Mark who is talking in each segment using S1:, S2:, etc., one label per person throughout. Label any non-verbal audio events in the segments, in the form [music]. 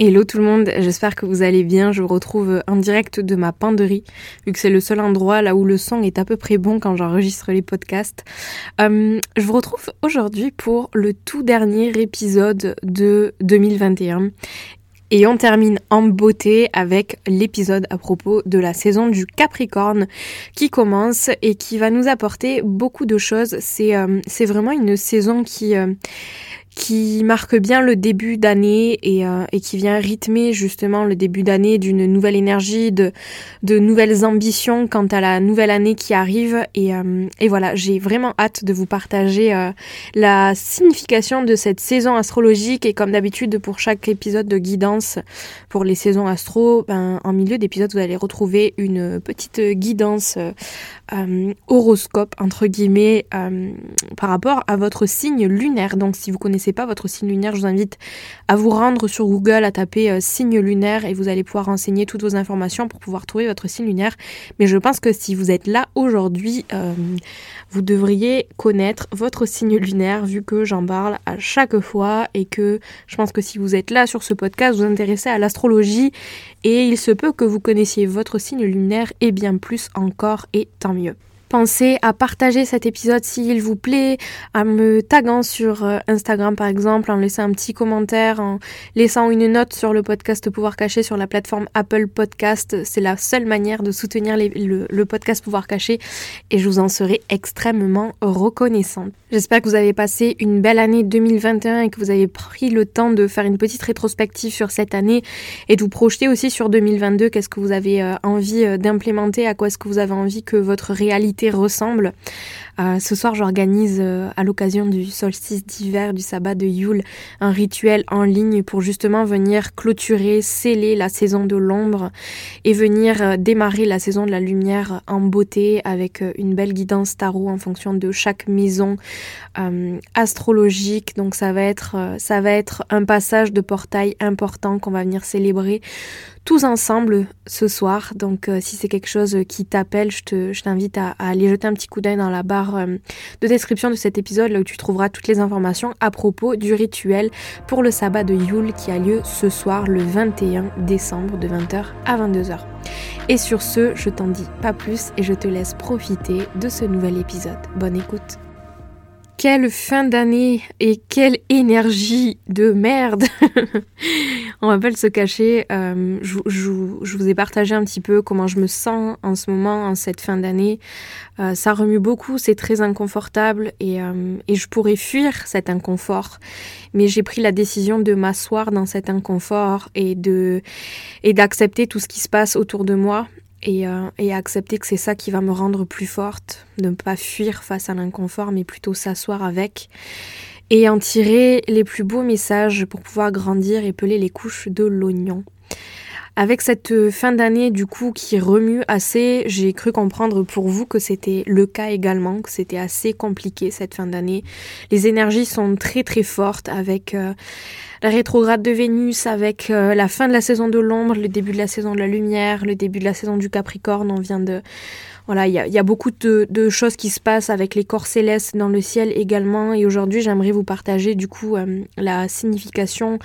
S1: Hello tout le monde, j'espère que vous allez bien. Je vous retrouve en direct de ma penderie, vu que c'est le seul endroit là où le son est à peu près bon quand j'enregistre les podcasts. Euh, je vous retrouve aujourd'hui pour le tout dernier épisode de 2021. Et on termine en beauté avec l'épisode à propos de la saison du Capricorne qui commence et qui va nous apporter beaucoup de choses. C'est euh, vraiment une saison qui... Euh, qui marque bien le début d'année et, euh, et, qui vient rythmer justement le début d'année d'une nouvelle énergie, de, nouvelles ambitions quant à la nouvelle année qui arrive. Et, euh, voilà, j'ai vraiment hâte de vous partager euh, la signification de cette saison astrologique. Et comme d'habitude, pour chaque épisode de guidance pour les saisons astro, ben, en milieu d'épisode, vous allez retrouver une petite guidance horoscope, entre guillemets, par rapport à votre signe lunaire. Donc si vous connaissez pas votre signe lunaire, je vous invite à vous rendre sur Google, à taper euh, signe lunaire et vous allez pouvoir renseigner toutes vos informations pour pouvoir trouver votre signe lunaire. Mais je pense que si vous êtes là aujourd'hui, euh, vous devriez connaître votre signe lunaire vu que j'en parle à chaque fois et que je pense que si vous êtes là sur ce podcast, vous vous intéressez à l'astrologie et il se peut que vous connaissiez votre signe lunaire et bien plus encore et tant mieux. Pensez à partager cet épisode s'il vous plaît, à me taguant sur euh, Instagram par exemple, en laissant un petit commentaire, en laissant une note sur le podcast Pouvoir Caché sur la plateforme Apple Podcast. C'est la seule manière de soutenir le, le, podcast Pouvoir Caché et je vous en serai extrêmement reconnaissante. J'espère que vous avez passé une belle année 2021 et que vous avez pris le temps de faire une petite rétrospective sur cette année et de vous projeter aussi sur 2022. Qu'est-ce que vous avez euh, envie euh, d'implémenter? À quoi est-ce que vous avez envie que votre réalité ressemble. Euh, ce soir, j'organise euh, à l'occasion du solstice d'hiver, du sabbat de Yule, un rituel en ligne pour justement venir clôturer, sceller la saison de l'ombre et venir euh, démarrer la saison de la lumière en beauté avec une belle guidance tarot en fonction de chaque maison astrologique. Donc ça va être ça va être un passage de portail important qu'on va venir célébrer tous ensemble ce soir. Donc si c'est quelque chose qui t'appelle, je t'invite à, aller jeter un petit coup d'œil dans la barre euh, de description de cet épisode où tu trouveras toutes les informations à propos du rituel pour le sabbat de Yule qui a lieu ce soir le 21 décembre de 20h à 22h. Et sur ce, je t'en dis pas plus et je te laisse profiter de ce nouvel épisode. Bonne écoute quelle fin d'année et quelle énergie de merde [laughs] On va pas se cacher. Euh, je, vous ai partagé un petit peu comment je me sens en ce moment, en cette fin d'année. Euh, ça remue beaucoup, c'est très inconfortable et, euh, et, je pourrais fuir cet inconfort. Mais j'ai pris la décision de m'asseoir dans cet inconfort et et d'accepter tout ce qui se passe autour de moi euh, et, accepter que c'est ça qui va me rendre plus forte, ne pas fuir face à l'inconfort, mais plutôt s'asseoir avec et en tirer les plus beaux messages pour pouvoir grandir et peler les couches de l'oignon. Avec cette euh, fin d'année du coup qui remue assez, j'ai cru comprendre pour vous que c'était le cas également, que c'était assez compliqué cette fin d'année. Les énergies sont très très fortes avec euh, la rétrograde de Vénus, avec euh, la fin de la saison de l'ombre, le début de la saison de la lumière, le début de la saison du Capricorne. On vient de voilà, il y a, beaucoup de, choses qui se passent avec les corps célestes dans le ciel également. Et aujourd'hui, j'aimerais vous partager du coup euh, la signification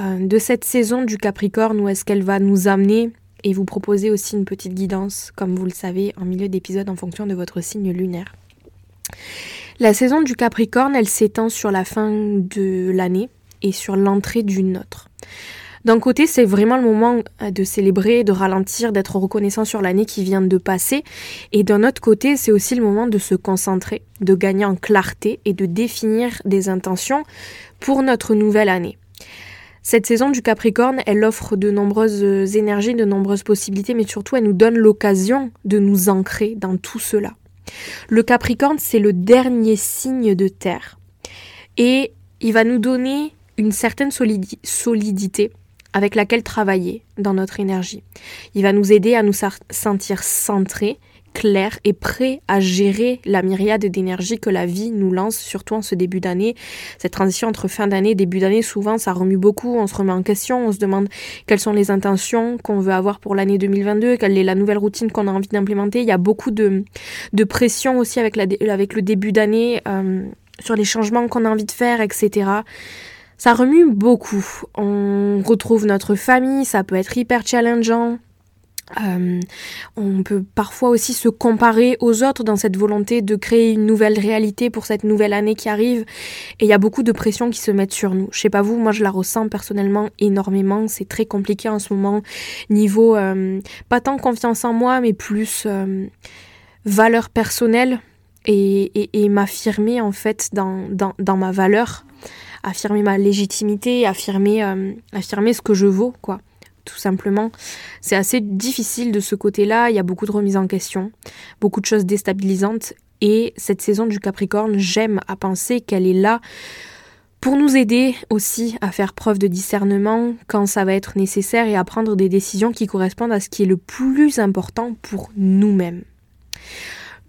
S1: euh, de cette saison du Capricorne, où est-ce qu'elle va nous amener et vous proposer aussi une petite guidance, comme vous le savez, en milieu d'épisode en fonction de votre signe lunaire. La saison du Capricorne, elle s'étend sur la fin de l'année et sur l'entrée d'une autre. D'un côté, c'est vraiment le moment euh, de célébrer, de ralentir, d'être reconnaissant sur l'année qui vient de passer. Et d'un autre côté, c'est aussi le moment de se concentrer, de gagner en clarté et de définir des intentions pour notre nouvelle année. Cette saison du Capricorne, elle offre de nombreuses énergies, de nombreuses possibilités, mais surtout elle nous donne l'occasion de nous ancrer dans tout cela. Le Capricorne, c'est le dernier signe de terre. Et il va nous donner une certaine solidité avec laquelle travailler dans notre énergie. Il va nous aider à nous sentir centrés, clairs et prêts à gérer la myriade d'énergie que la vie nous lance, surtout en ce début d'année. Cette transition entre fin d'année début d'année, souvent, ça remue beaucoup, on se remet en question, on se demande quelles sont les intentions qu'on veut avoir pour l'année 2022, quelle est la nouvelle routine qu'on a envie d'implémenter. Il y a beaucoup de, pression aussi avec le début d'année. Euh, sur les changements qu'on a envie de faire, etc. Ça remue beaucoup. On retrouve notre famille, ça peut être hyper challengeant. Euh, on peut parfois aussi se comparer aux autres dans cette volonté de créer une nouvelle réalité pour cette nouvelle année qui arrive. Et il y a beaucoup de pression qui se mettent sur nous. Je sais pas vous, moi je la ressens personnellement énormément. C'est très compliqué en ce moment. Niveau, euh, pas tant confiance en moi, mais plus euh, valeur personnelle et, m'affirmer en fait dans ma valeur affirmer ma légitimité, affirmer, euh, affirmer ce que je vaux, quoi. Tout simplement. C'est assez difficile de ce côté-là. Il y a beaucoup de remises en question, beaucoup de choses déstabilisantes. Et cette saison du Capricorne, j'aime à penser qu'elle est là pour nous aider aussi à faire preuve de discernement quand ça va être nécessaire et à prendre des décisions qui correspondent à ce qui est le plus important pour nous-mêmes.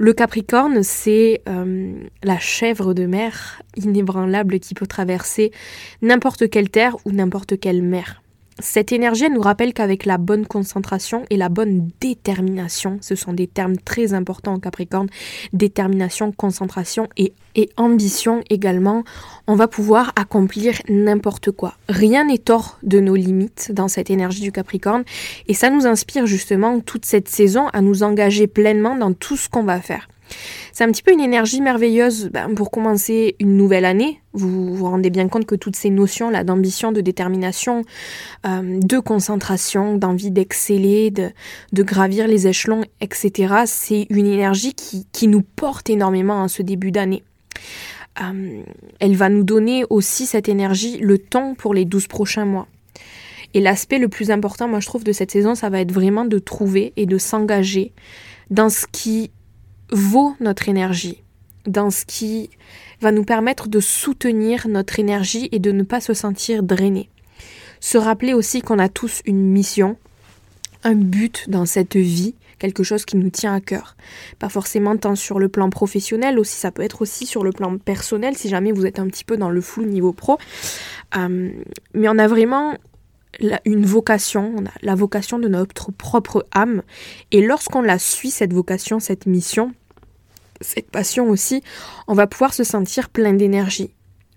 S1: Le Capricorne, c'est euh, la chèvre de mer inébranlable qui peut traverser n'importe quelle terre ou n'importe quelle mer. Cette énergie nous rappelle qu'avec la bonne concentration et la bonne détermination, ce sont des termes très importants en Capricorne, détermination, concentration et, et ambition également, on va pouvoir accomplir n'importe quoi. Rien n'est hors de nos limites dans cette énergie du Capricorne et ça nous inspire justement toute cette saison à nous engager pleinement dans tout ce qu'on va faire. C'est un petit peu une énergie merveilleuse ben, pour commencer une nouvelle année. Vous vous rendez bien compte que toutes ces notions là d'ambition, de détermination, euh, de concentration, d'envie d'exceller, de, de, gravir les échelons, etc., c'est une énergie qui, qui, nous porte énormément en ce début d'année. Euh, elle va nous donner aussi cette énergie, le temps pour les 12 prochains mois. Et l'aspect le plus important, moi je trouve, de cette saison, ça va être vraiment de trouver et de s'engager dans ce qui vaut notre énergie, dans ce qui va nous permettre de soutenir notre énergie et de ne pas se sentir drainé. Se rappeler aussi qu'on a tous une mission, un but dans cette vie, quelque chose qui nous tient à cœur. Pas forcément tant sur le plan professionnel, aussi ça peut être aussi sur le plan personnel si jamais vous êtes un petit peu dans le flou niveau pro. Euh, mais on a vraiment une vocation, on a la vocation de notre propre âme. Et lorsqu'on la suit, cette vocation, cette mission, cette passion aussi, on va pouvoir se sentir plein d'énergie,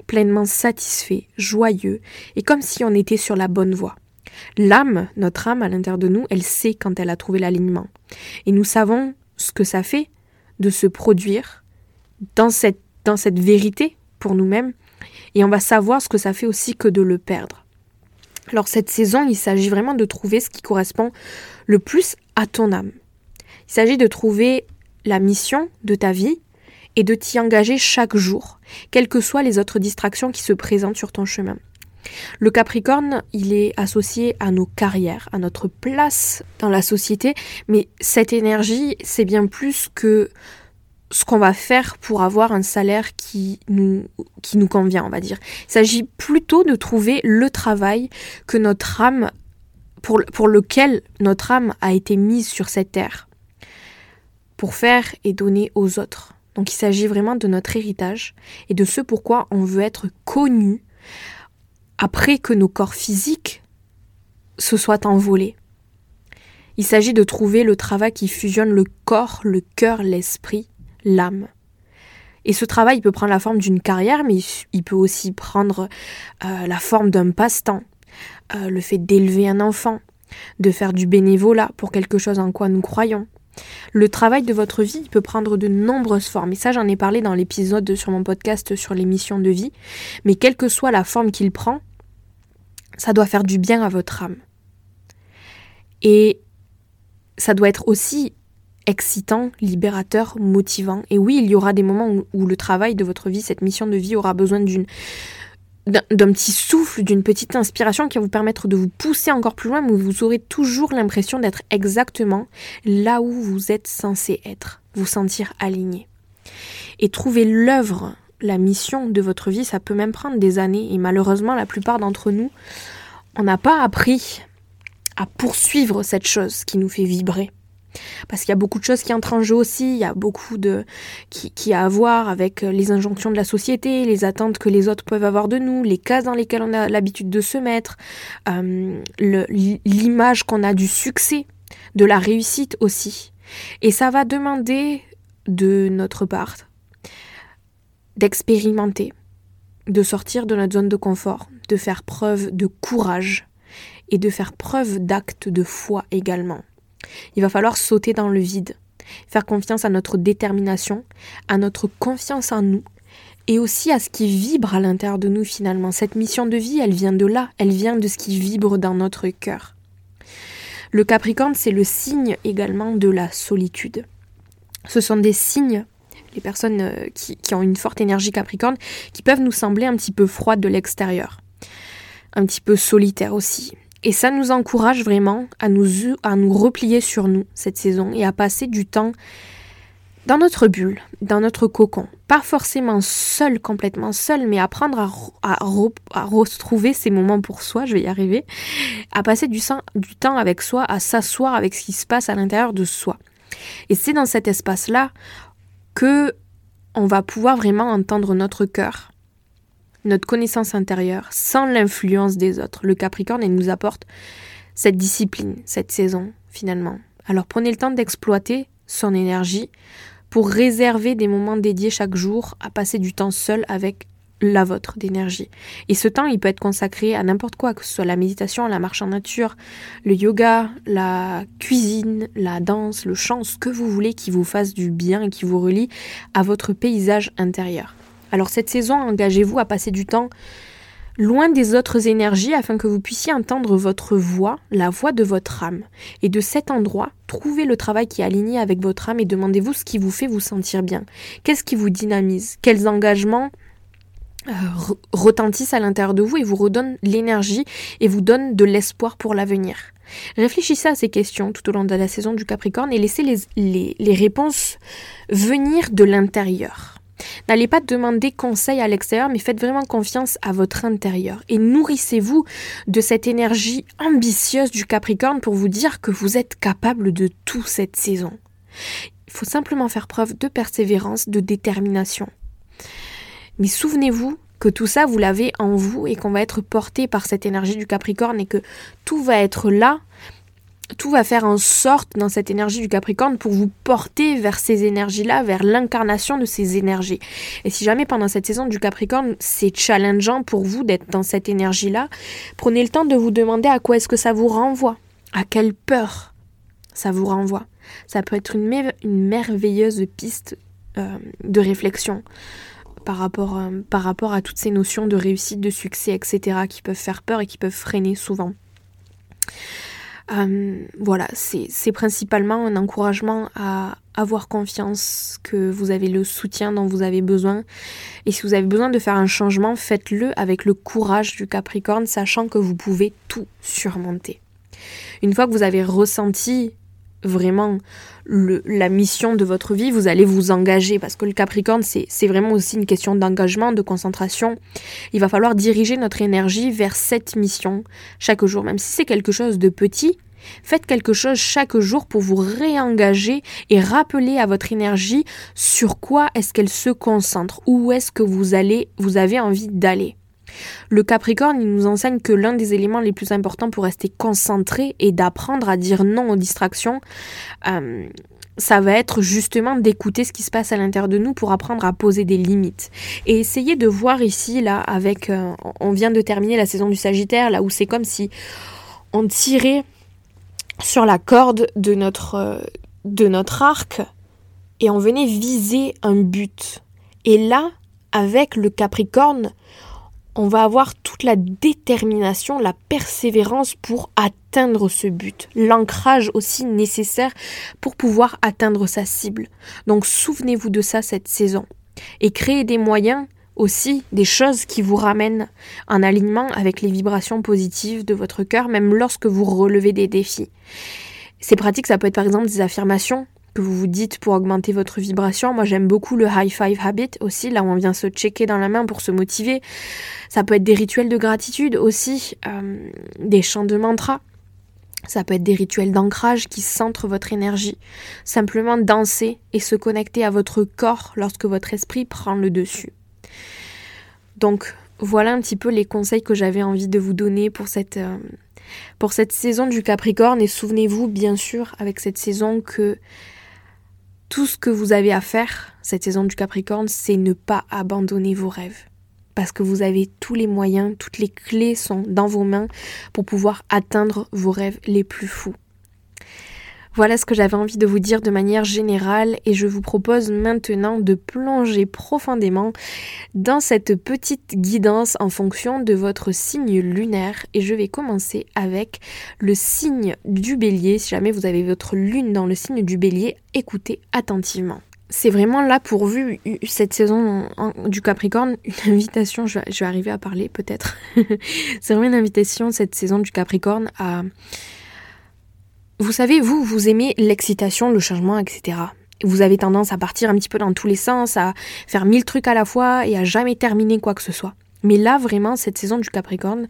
S1: pleinement satisfait, joyeux, et comme si on était sur la bonne voie. L'âme, notre âme à l'intérieur de nous, elle sait quand elle a trouvé l'alignement. Et nous savons ce que ça fait de se produire dans cette, dans cette vérité pour nous-mêmes, et on va savoir ce que ça fait aussi que de le perdre. Alors cette saison, il s'agit vraiment de trouver ce qui correspond le plus à ton âme. Il s'agit de trouver la mission de ta vie et de t'y engager chaque jour, quelles que soient les autres distractions qui se présentent sur ton chemin. Le Capricorne, il est associé à nos carrières, à notre place dans la société, mais cette énergie, c'est bien plus que ce qu'on va faire pour avoir un salaire qui nous, qui nous convient, on va dire. Il s'agit plutôt de trouver le travail que notre âme, pour, pour lequel notre âme a été mise sur cette terre pour faire et donner aux autres. Donc il s'agit vraiment de notre héritage et de ce pourquoi on veut être connu après que nos corps physiques se soient envolés. Il s'agit de trouver le travail qui fusionne le corps, le cœur, l'esprit, l'âme. Et ce travail peut prendre la forme d'une carrière, mais il peut aussi prendre euh, la forme d'un passe-temps, euh, le fait d'élever un enfant, de faire du bénévolat pour quelque chose en quoi nous croyons, le travail de votre vie peut prendre de nombreuses formes. Et ça, j'en ai parlé dans l'épisode sur mon podcast sur les missions de vie. Mais quelle que soit la forme qu'il prend, ça doit faire du bien à votre âme. Et ça doit être aussi excitant, libérateur, motivant. Et oui, il y aura des moments où, le travail de votre vie, cette mission de vie aura besoin d'une d'un petit souffle, d'une petite inspiration qui va vous permettre de vous pousser encore plus loin, mais vous aurez toujours l'impression d'être exactement là où vous êtes censé être, vous sentir aligné. Et trouver l'œuvre, la mission de votre vie, ça peut même prendre des années. Et malheureusement, la plupart d'entre nous, on n'a pas appris à poursuivre cette chose qui nous fait vibrer. Parce qu'il y a beaucoup de choses qui entrent en jeu aussi, il y a beaucoup de qui, qui a à voir avec euh, les injonctions de la société, les attentes que les autres peuvent avoir de nous, les cases dans lesquelles on a l'habitude de se mettre, euh, l'image qu'on a du succès, de la réussite aussi. Et ça va demander de notre part d'expérimenter, de sortir de notre zone de confort, de faire preuve de courage et de faire preuve d'acte de foi également. Il va falloir sauter dans le vide, faire confiance à notre détermination, à notre confiance en nous et aussi à ce qui vibre à l'intérieur de nous finalement. Cette mission de vie, elle vient de là, elle vient de ce qui vibre dans notre cœur. Le Capricorne, c'est le signe également de la solitude. Ce sont des signes, les personnes euh, qui, qui ont une forte énergie Capricorne, qui peuvent nous sembler un petit peu froides de l'extérieur, un petit peu solitaires aussi. Et ça nous encourage vraiment à nous, à nous replier sur nous cette saison et à passer du temps dans notre bulle, dans notre cocon. Pas forcément seul, complètement seul, mais apprendre à, à, retrouver ces moments pour soi, je vais y arriver, à passer du, du temps avec soi, à s'asseoir avec ce qui se passe à l'intérieur de soi. Et c'est dans cet espace-là que on va pouvoir vraiment entendre notre cœur, notre connaissance intérieure sans l'influence des autres. Le Capricorne, il nous apporte cette discipline, cette saison, finalement. Alors prenez le temps d'exploiter son énergie pour réserver des moments dédiés chaque jour à passer du temps seul avec la vôtre d'énergie. Et ce temps, il peut être consacré à n'importe quoi, que ce soit la méditation, la marche en nature, le yoga, la cuisine, la danse, le chant, ce que vous voulez qui vous fasse du bien et qui vous relie à votre paysage intérieur. Alors cette saison, engagez-vous à passer du temps loin des autres énergies afin que vous puissiez entendre votre voix, la voix de votre âme. Et de cet endroit, trouvez le travail qui est aligné avec votre âme et demandez-vous ce qui vous fait vous sentir bien. Qu'est-ce qui vous dynamise? Quels engagements euh, retentissent à l'intérieur de vous et vous redonnent l'énergie et vous donnent de l'espoir pour l'avenir? Réfléchissez à ces questions tout au long de la saison du Capricorne et laissez les, les réponses venir de l'intérieur. N'allez pas demander conseil à l'extérieur, mais faites vraiment confiance à votre intérieur. Et nourrissez-vous de cette énergie ambitieuse du Capricorne pour vous dire que vous êtes capable de tout cette saison. Il faut simplement faire preuve de persévérance, de détermination. Mais souvenez-vous que tout ça, vous l'avez en vous et qu'on va être porté par cette énergie du Capricorne et que tout va être là tout va faire en sorte dans cette énergie du Capricorne pour vous porter vers ces énergies-là, vers l'incarnation de ces énergies. Et si jamais pendant cette saison du Capricorne, c'est challengeant pour vous d'être dans cette énergie-là, prenez le temps de vous demander à quoi est-ce que ça vous renvoie, à quelle peur ça vous renvoie. Ça peut être une, merveilleuse piste euh, de réflexion par rapport, euh, par rapport à toutes ces notions de réussite, de succès, etc., qui peuvent faire peur et qui peuvent freiner souvent. Euh, voilà, c'est principalement un encouragement à avoir confiance que vous avez le soutien dont vous avez besoin. Et si vous avez besoin de faire un changement, faites-le avec le courage du Capricorne, sachant que vous pouvez tout surmonter. Une fois que vous avez ressenti vraiment la mission de votre vie, vous allez vous engager parce que le Capricorne, c'est vraiment aussi une question d'engagement, de concentration. Il va falloir diriger notre énergie vers cette mission chaque jour, même si c'est quelque chose de petit. Faites quelque chose chaque jour pour vous réengager et rappeler à votre énergie sur quoi est-ce qu'elle se concentre, où est-ce que vous allez, vous avez envie d'aller. Le Capricorne, il nous enseigne que l'un des éléments les plus importants pour rester concentré et d'apprendre à dire non aux distractions, euh, ça va être justement d'écouter ce qui se passe à l'intérieur de nous pour apprendre à poser des limites. Et essayer de voir ici, là, avec... Euh, on vient de terminer la saison du Sagittaire, là où c'est comme si on tirait sur la corde de notre, euh, de notre arc et on venait viser un but. Et là, avec le Capricorne, on va avoir toute la détermination, la persévérance pour atteindre ce but, l'ancrage aussi nécessaire pour pouvoir atteindre sa cible. Donc souvenez-vous de ça cette saison et créez des moyens aussi des choses qui vous ramènent en alignement avec les vibrations positives de votre cœur, même lorsque vous relevez des défis. C'est pratique, ça peut être par exemple des affirmations que vous vous dites pour augmenter votre vibration. Moi, j'aime beaucoup le high five habit aussi, là où on vient se checker dans la main pour se motiver. Ça peut être des rituels de gratitude aussi, euh, des chants de mantra. Ça peut être des rituels d'ancrage qui centrent votre énergie. Simplement danser et se connecter à votre corps lorsque votre esprit prend le dessus. Donc, voilà un petit peu les conseils que j'avais envie de vous donner pour cette, euh, pour cette saison du Capricorne. Et souvenez-vous, bien sûr, avec cette saison, que tout ce que vous avez à faire, cette saison du Capricorne, c'est ne pas abandonner vos rêves. Parce que vous avez tous les moyens, toutes les clés sont dans vos mains pour pouvoir atteindre vos rêves les plus fous. Voilà ce que j'avais envie de vous dire de manière générale et je vous propose maintenant de plonger profondément dans cette petite guidance en fonction de votre signe lunaire et je vais commencer avec le signe du bélier. Si jamais vous avez votre lune dans le signe du bélier, écoutez attentivement c'est vraiment là pourvu cette saison du Capricorne une [laughs] invitation, je vais arriver à parler peut-être. [laughs] c'est vraiment une invitation cette saison du Capricorne à vous savez, vous, vous aimez l'excitation, le changement, etc. Vous avez tendance à partir un petit peu dans tous les sens, à faire mille trucs à la fois et à jamais terminer quoi que ce soit. Mais là, vraiment, cette saison du Capricorne,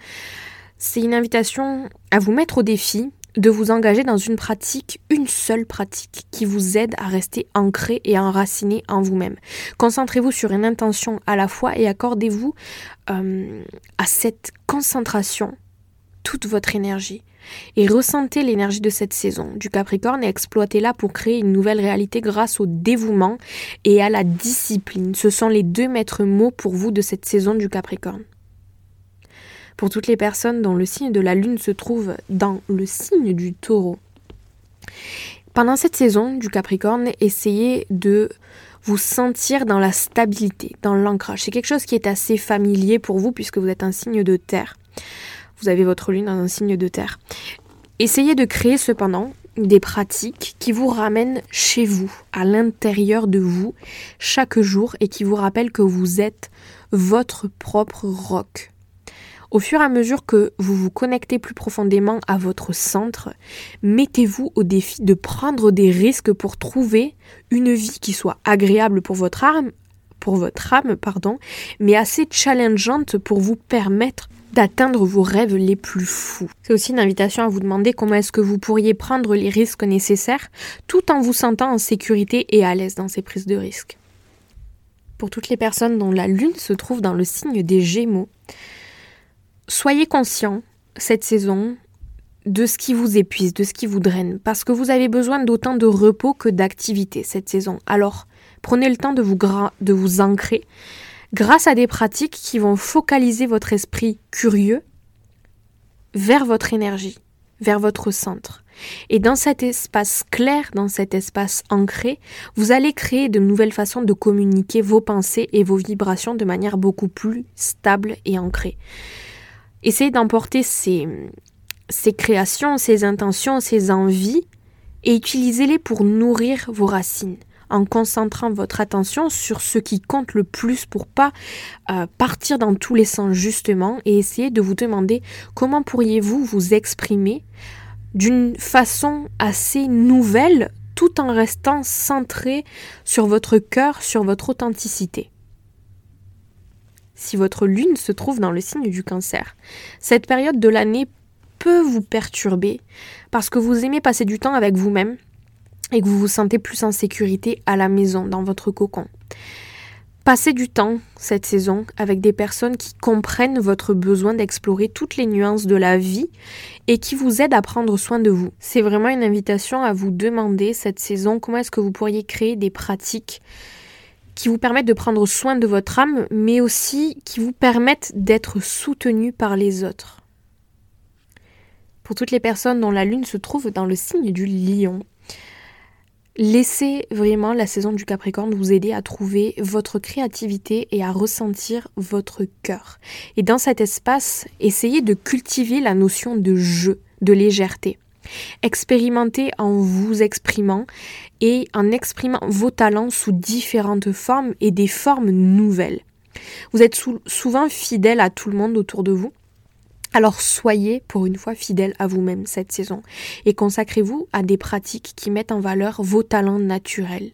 S1: c'est une invitation à vous mettre au défi de vous engager dans une pratique, une seule pratique, qui vous aide à rester ancré et enraciné en vous-même. Concentrez-vous sur une intention à la fois et accordez-vous euh, à cette concentration toute votre énergie et ressentez l'énergie de cette saison du Capricorne et exploitez-la pour créer une nouvelle réalité grâce au dévouement et à la discipline. Ce sont les deux maîtres mots pour vous de cette saison du Capricorne. Pour toutes les personnes dont le signe de la Lune se trouve dans le signe du Taureau. Pendant cette saison du Capricorne, essayez de vous sentir dans la stabilité, dans l'ancrage. C'est quelque chose qui est assez familier pour vous puisque vous êtes un signe de terre vous avez votre lune dans un signe de terre. Essayez de créer cependant des pratiques qui vous ramènent chez vous, à l'intérieur de vous, chaque jour et qui vous rappellent que vous êtes votre propre roc. Au fur et à mesure que vous vous connectez plus profondément à votre centre, mettez-vous au défi de prendre des risques pour trouver une vie qui soit agréable pour votre âme, pour votre âme, pardon, mais assez challengeante pour vous permettre d'atteindre vos rêves les plus fous. C'est aussi une invitation à vous demander comment est-ce que vous pourriez prendre les risques nécessaires tout en vous sentant en sécurité et à l'aise dans ces prises de risques. Pour toutes les personnes dont la lune se trouve dans le signe des Gémeaux, soyez conscients cette saison de ce qui vous épuise, de ce qui vous draine, parce que vous avez besoin d'autant de repos que d'activité cette saison. Alors, prenez le temps de vous, ancrer grâce à des pratiques qui vont focaliser votre esprit curieux vers votre énergie, vers votre centre. Et dans cet espace clair, dans cet espace ancré, vous allez créer de nouvelles façons de communiquer vos pensées et vos vibrations de manière beaucoup plus stable et ancrée. Essayez d'emporter ces, ces créations, ces intentions, ces envies et utilisez-les pour nourrir vos racines en concentrant votre attention sur ce qui compte le plus pour pas euh, partir dans tous les sens justement et essayer de vous demander comment pourriez-vous vous exprimer d'une façon assez nouvelle tout en restant centré sur votre cœur, sur votre authenticité. Si votre lune se trouve dans le signe du cancer, cette période de l'année peut vous perturber parce que vous aimez passer du temps avec vous-même et que vous vous sentez plus en sécurité à la maison, dans votre cocon. Passez du temps cette saison avec des personnes qui comprennent votre besoin d'explorer toutes les nuances de la vie et qui vous aident à prendre soin de vous. C'est vraiment une invitation à vous demander cette saison comment est-ce que vous pourriez créer des pratiques qui vous permettent de prendre soin de votre âme, mais aussi qui vous permettent d'être soutenu par les autres. Pour toutes les personnes dont la lune se trouve dans le signe du lion, Laissez vraiment la saison du Capricorne vous aider à trouver votre créativité et à ressentir votre cœur. Et dans cet espace, essayez de cultiver la notion de jeu, de légèreté. Expérimentez en vous exprimant et en exprimant vos talents sous différentes formes et des formes nouvelles. Vous êtes souvent fidèle à tout le monde autour de vous. Alors soyez pour une fois fidèle à vous-même cette saison et consacrez-vous à des pratiques qui mettent en valeur vos talents naturels.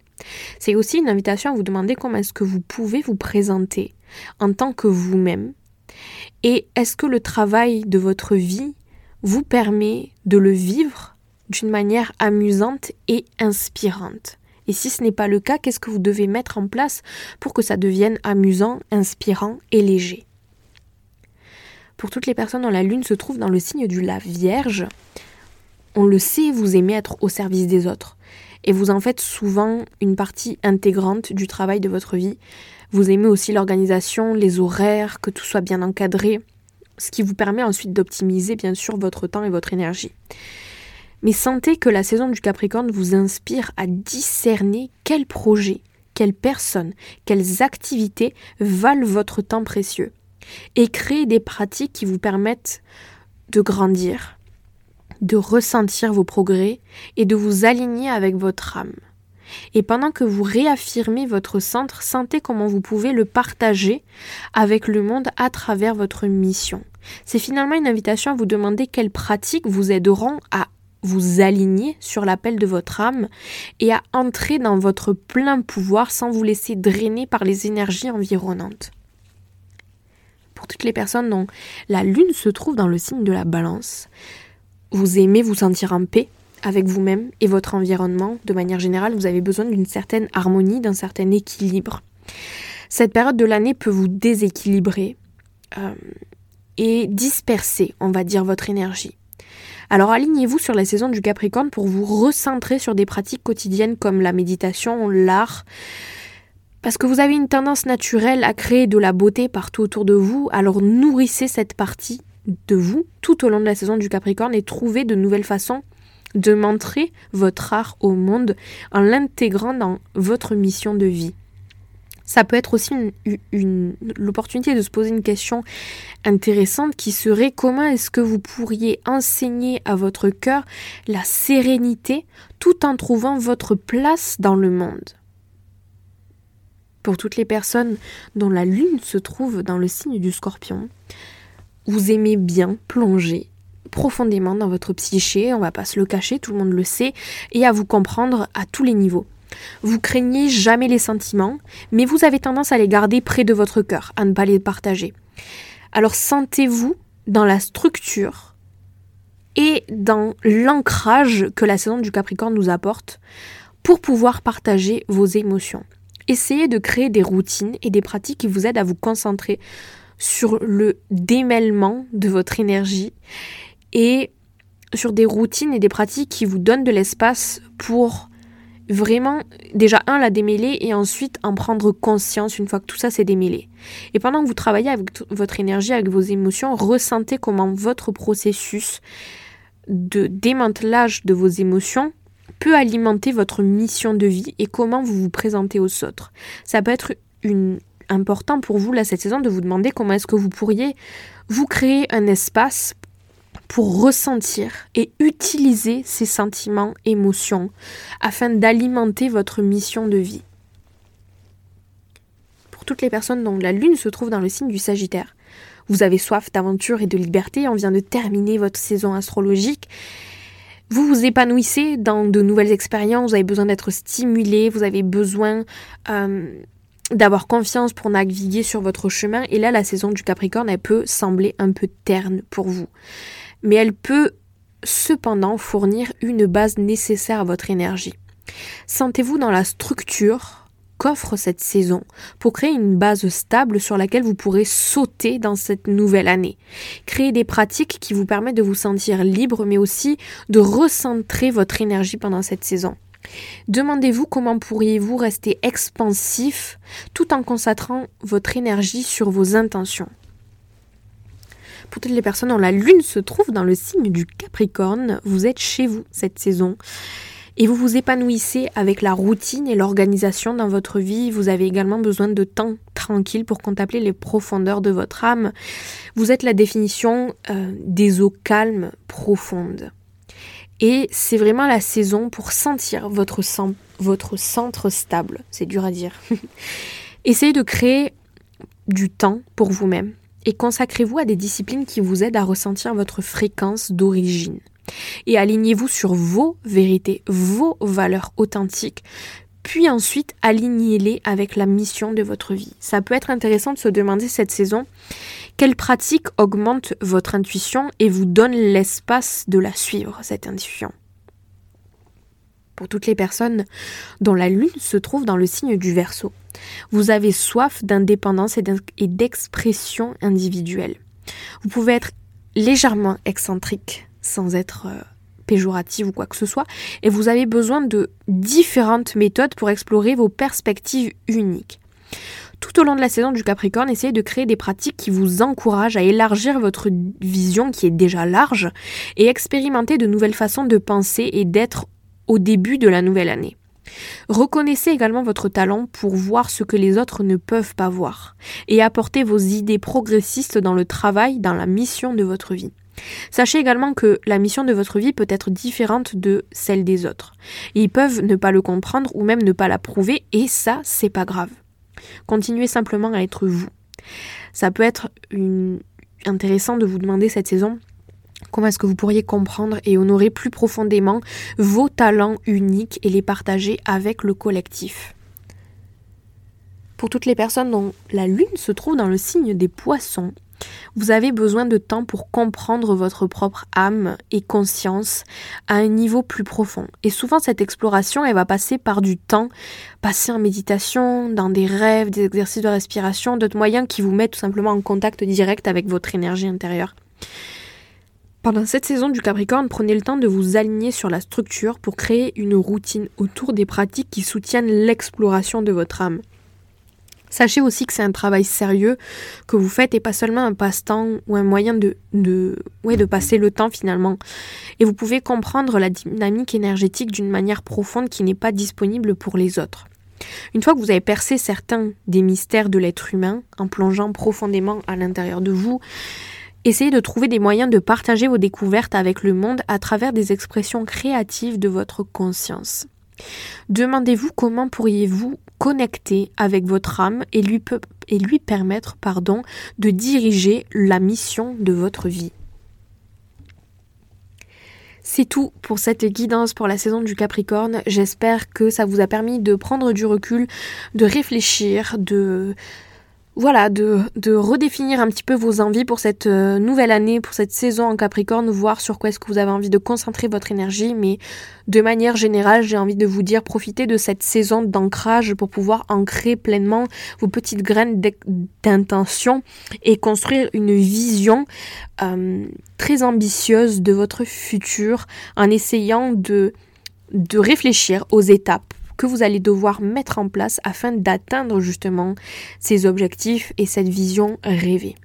S1: C'est aussi une invitation à vous demander comment est-ce que vous pouvez vous présenter en tant que vous-même et est-ce que le travail de votre vie vous permet de le vivre d'une manière amusante et inspirante? Et si ce n'est pas le cas, qu'est-ce que vous devez mettre en place pour que ça devienne amusant, inspirant et léger? Pour toutes les personnes dont la lune se trouve dans le signe du la Vierge, on le sait, vous aimez être au service des autres. Et vous en faites souvent une partie intégrante du travail de votre vie. Vous aimez aussi l'organisation, les horaires, que tout soit bien encadré ce qui vous permet ensuite d'optimiser bien sûr votre temps et votre énergie. Mais sentez que la saison du Capricorne vous inspire à discerner quels projets, quelles personnes, quelles activités valent votre temps précieux et créer des pratiques qui vous permettent de grandir, de ressentir vos progrès et de vous aligner avec votre âme. Et pendant que vous réaffirmez votre centre, sentez comment vous pouvez le partager avec le monde à travers votre mission. C'est finalement une invitation à vous demander quelles pratiques vous aideront à vous aligner sur l'appel de votre âme et à entrer dans votre plein pouvoir sans vous laisser drainer par les énergies environnantes. Pour toutes les personnes dont la lune se trouve dans le signe de la balance, vous aimez vous sentir en paix avec vous-même et votre environnement. De manière générale, vous avez besoin d'une certaine harmonie, d'un certain équilibre. Cette période de l'année peut vous déséquilibrer euh, et disperser, on va dire, votre énergie. Alors alignez-vous sur la saison du Capricorne pour vous recentrer sur des pratiques quotidiennes comme la méditation, l'art, parce que vous avez une tendance naturelle à créer de la beauté partout autour de vous, alors nourrissez cette partie de vous tout au long de la saison du Capricorne et trouvez de nouvelles façons de montrer votre art au monde en l'intégrant dans votre mission de vie. Ça peut être aussi une, l'opportunité de se poser une question intéressante qui serait comment est-ce que vous pourriez enseigner à votre cœur la sérénité tout en trouvant votre place dans le monde? Pour toutes les personnes dont la lune se trouve dans le signe du scorpion, vous aimez bien plonger profondément dans votre psyché, on va pas se le cacher, tout le monde le sait, et à vous comprendre à tous les niveaux. Vous craignez jamais les sentiments, mais vous avez tendance à les garder près de votre cœur, à ne pas les partager. Alors sentez-vous dans la structure et dans l'ancrage que la saison du Capricorne nous apporte pour pouvoir partager vos émotions. Essayez de créer des routines et des pratiques qui vous aident à vous concentrer sur le démêlement de votre énergie et sur des routines et des pratiques qui vous donnent de l'espace pour vraiment, déjà, un, la démêler et ensuite en prendre conscience une fois que tout ça s'est démêlé. Et pendant que vous travaillez avec votre énergie, avec vos émotions, ressentez comment votre processus de démantelage de vos émotions peut alimenter votre mission de vie et comment vous vous présentez aux autres. Ça peut être important pour vous, là, cette saison, de vous demander comment est-ce que vous pourriez vous créer un espace pour ressentir et utiliser ces sentiments, émotions, afin d'alimenter votre mission de vie. Pour toutes les personnes dont la lune se trouve dans le signe du Sagittaire, vous avez soif d'aventure et de liberté, on vient de terminer votre saison astrologique. Vous vous épanouissez dans de nouvelles expériences, vous avez besoin d'être stimulé, vous avez besoin euh, d'avoir confiance pour naviguer sur votre chemin. Et là, la saison du Capricorne, elle peut sembler un peu terne pour vous mais elle peut cependant fournir une base nécessaire à votre énergie. Sentez-vous dans la structure qu'offre cette saison pour créer une base stable sur laquelle vous pourrez sauter dans cette nouvelle année. Créer des pratiques qui vous permettent de vous sentir libre mais aussi de recentrer votre énergie pendant cette saison. Demandez-vous comment pourriez-vous rester expansif tout en concentrant votre énergie sur vos intentions pour toutes les personnes dont la lune se trouve dans le signe du Capricorne, vous êtes chez vous cette saison. Et vous vous épanouissez avec la routine et l'organisation dans votre vie. Vous avez également besoin de temps tranquille pour contempler les profondeurs de votre âme. Vous êtes la définition euh, des eaux calmes profondes. Et c'est vraiment la saison pour sentir votre, votre centre stable. C'est dur à dire. [laughs] Essayez de créer du temps pour vous-même et consacrez-vous à des disciplines qui vous aident à ressentir votre fréquence d'origine. Et alignez-vous sur vos vérités, vos valeurs authentiques, puis ensuite alignez-les avec la mission de votre vie. Ça peut être intéressant de se demander cette saison quelle pratique augmente votre intuition et vous donne l'espace de la suivre, cette intuition? Pour toutes les personnes dont la lune se trouve dans le signe du Verseau, vous avez soif d'indépendance et d'expression individuelle. Vous pouvez être légèrement excentrique sans être euh, péjorative ou quoi que ce soit, et vous avez besoin de différentes méthodes pour explorer vos perspectives uniques. Tout au long de la saison du Capricorne, essayez de créer des pratiques qui vous encouragent à élargir votre vision qui est déjà large et expérimenter de nouvelles façons de penser et d'être au début de la nouvelle année. Reconnaissez également votre talent pour voir ce que les autres ne peuvent pas voir et apportez vos idées progressistes dans le travail, dans la mission de votre vie. Sachez également que la mission de votre vie peut être différente de celle des autres. Ils peuvent ne pas le comprendre ou même ne pas l'approuver et ça, c'est pas grave. Continuez simplement à être vous. Ça peut être intéressant de vous demander cette saison Comment est-ce que vous pourriez comprendre et honorer plus profondément vos talents uniques et les partager avec le collectif Pour toutes les personnes dont la lune se trouve dans le signe des poissons, vous avez besoin de temps pour comprendre votre propre âme et conscience à un niveau plus profond. Et souvent, cette exploration, elle va passer par du temps passé en méditation, dans des rêves, des exercices de respiration, d'autres moyens qui vous mettent tout simplement en contact direct avec votre énergie intérieure. Pendant cette saison du Capricorne, prenez le temps de vous aligner sur la structure pour créer une routine autour des pratiques qui soutiennent l'exploration de votre âme. Sachez aussi que c'est un travail sérieux que vous faites et pas seulement un passe-temps ou un moyen de, passer le temps finalement. Et vous pouvez comprendre la dynamique énergétique d'une manière profonde qui n'est pas disponible pour les autres. Une fois que vous avez percé certains des mystères de l'être humain en plongeant profondément à l'intérieur de vous, Essayez de trouver des moyens de partager vos découvertes avec le monde à travers des expressions créatives de votre conscience. Demandez-vous comment pourriez-vous connecter avec votre âme et lui, et lui permettre pardon, de diriger la mission de votre vie. C'est tout pour cette guidance pour la saison du Capricorne. J'espère que ça vous a permis de prendre du recul, de réfléchir, de voilà, de, redéfinir un petit peu vos envies pour cette euh, nouvelle année, pour cette saison en Capricorne, voir sur quoi est-ce que vous avez envie de concentrer votre énergie. Mais de manière générale, j'ai envie de vous dire, profitez de cette saison d'ancrage pour pouvoir ancrer pleinement vos petites graines d'intention et construire une vision euh, très ambitieuse de votre futur en essayant de réfléchir aux étapes que vous allez devoir mettre en place afin d'atteindre justement ces objectifs et cette vision rêvée.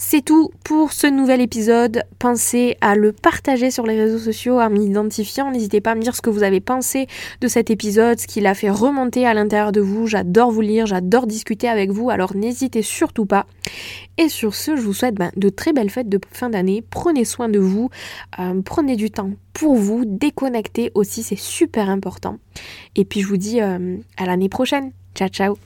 S1: C'est tout pour ce nouvel épisode. Pensez à le partager sur les réseaux sociaux en m'identifiant. N'hésitez pas à me dire ce que vous avez pensé de cet épisode, ce qui l'a fait remonter à l'intérieur de vous. J'adore vous lire, j'adore discuter avec vous, alors n'hésitez surtout pas. Et sur ce, je vous souhaite ben, de très belles fêtes de fin d'année. Prenez soin de vous, euh, prenez du temps pour vous, déconnectez aussi, c'est super important. Et puis je vous dis euh, à l'année prochaine. Ciao ciao